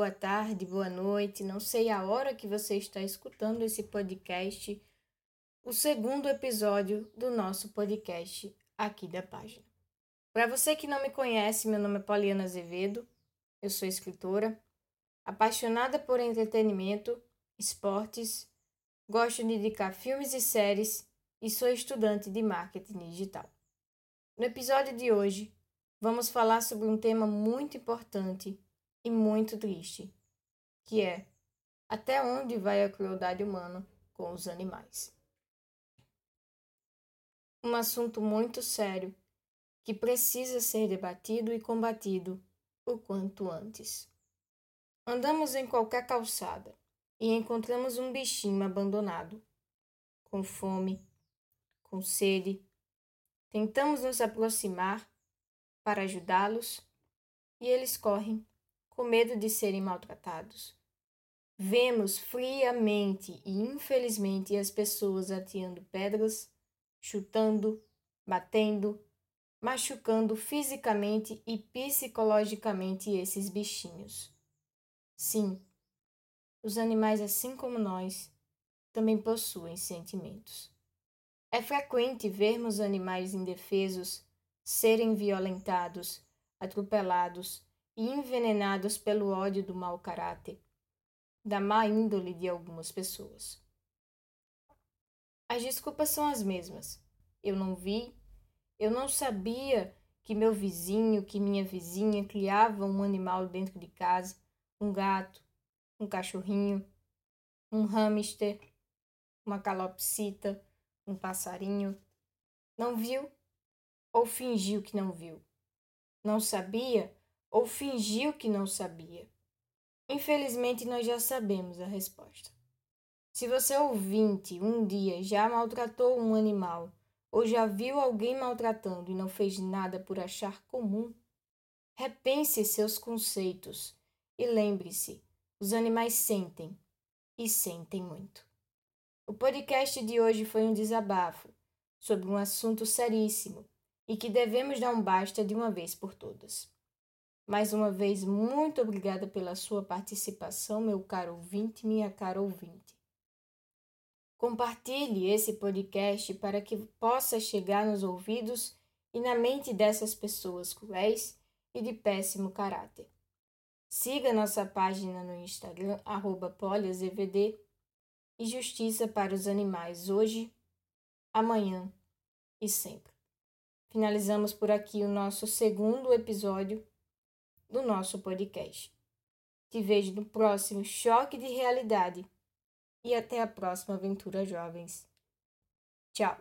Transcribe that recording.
boa tarde, boa noite. Não sei a hora que você está escutando esse podcast, o segundo episódio do nosso podcast aqui da página. Para você que não me conhece, meu nome é Poliana Azevedo, eu sou escritora, apaixonada por entretenimento, esportes, gosto de indicar filmes e séries e sou estudante de marketing digital. No episódio de hoje, vamos falar sobre um tema muito importante e muito triste, que é até onde vai a crueldade humana com os animais. Um assunto muito sério que precisa ser debatido e combatido o quanto antes. Andamos em qualquer calçada e encontramos um bichinho abandonado, com fome, com sede. Tentamos nos aproximar para ajudá-los e eles correm com medo de serem maltratados. Vemos friamente e infelizmente as pessoas ateando pedras, chutando, batendo, machucando fisicamente e psicologicamente esses bichinhos. Sim, os animais, assim como nós, também possuem sentimentos. É frequente vermos animais indefesos serem violentados, atropelados envenenados pelo ódio do mau caráter, da má índole de algumas pessoas. As desculpas são as mesmas. Eu não vi, eu não sabia que meu vizinho, que minha vizinha criava um animal dentro de casa, um gato, um cachorrinho, um hamster, uma calopsita, um passarinho. Não viu ou fingiu que não viu? Não sabia ou fingiu que não sabia? Infelizmente, nós já sabemos a resposta. Se você ouvinte um dia já maltratou um animal ou já viu alguém maltratando e não fez nada por achar comum, repense seus conceitos e lembre-se: os animais sentem e sentem muito. O podcast de hoje foi um desabafo sobre um assunto seríssimo e que devemos dar um basta de uma vez por todas. Mais uma vez, muito obrigada pela sua participação, meu caro ouvinte, minha cara ouvinte. Compartilhe esse podcast para que possa chegar nos ouvidos e na mente dessas pessoas cruéis e de péssimo caráter. Siga nossa página no Instagram, poliazvd e Justiça para os Animais hoje, amanhã e sempre. Finalizamos por aqui o nosso segundo episódio do nosso podcast. Te vejo no próximo Choque de Realidade e até a próxima aventura, jovens. Tchau!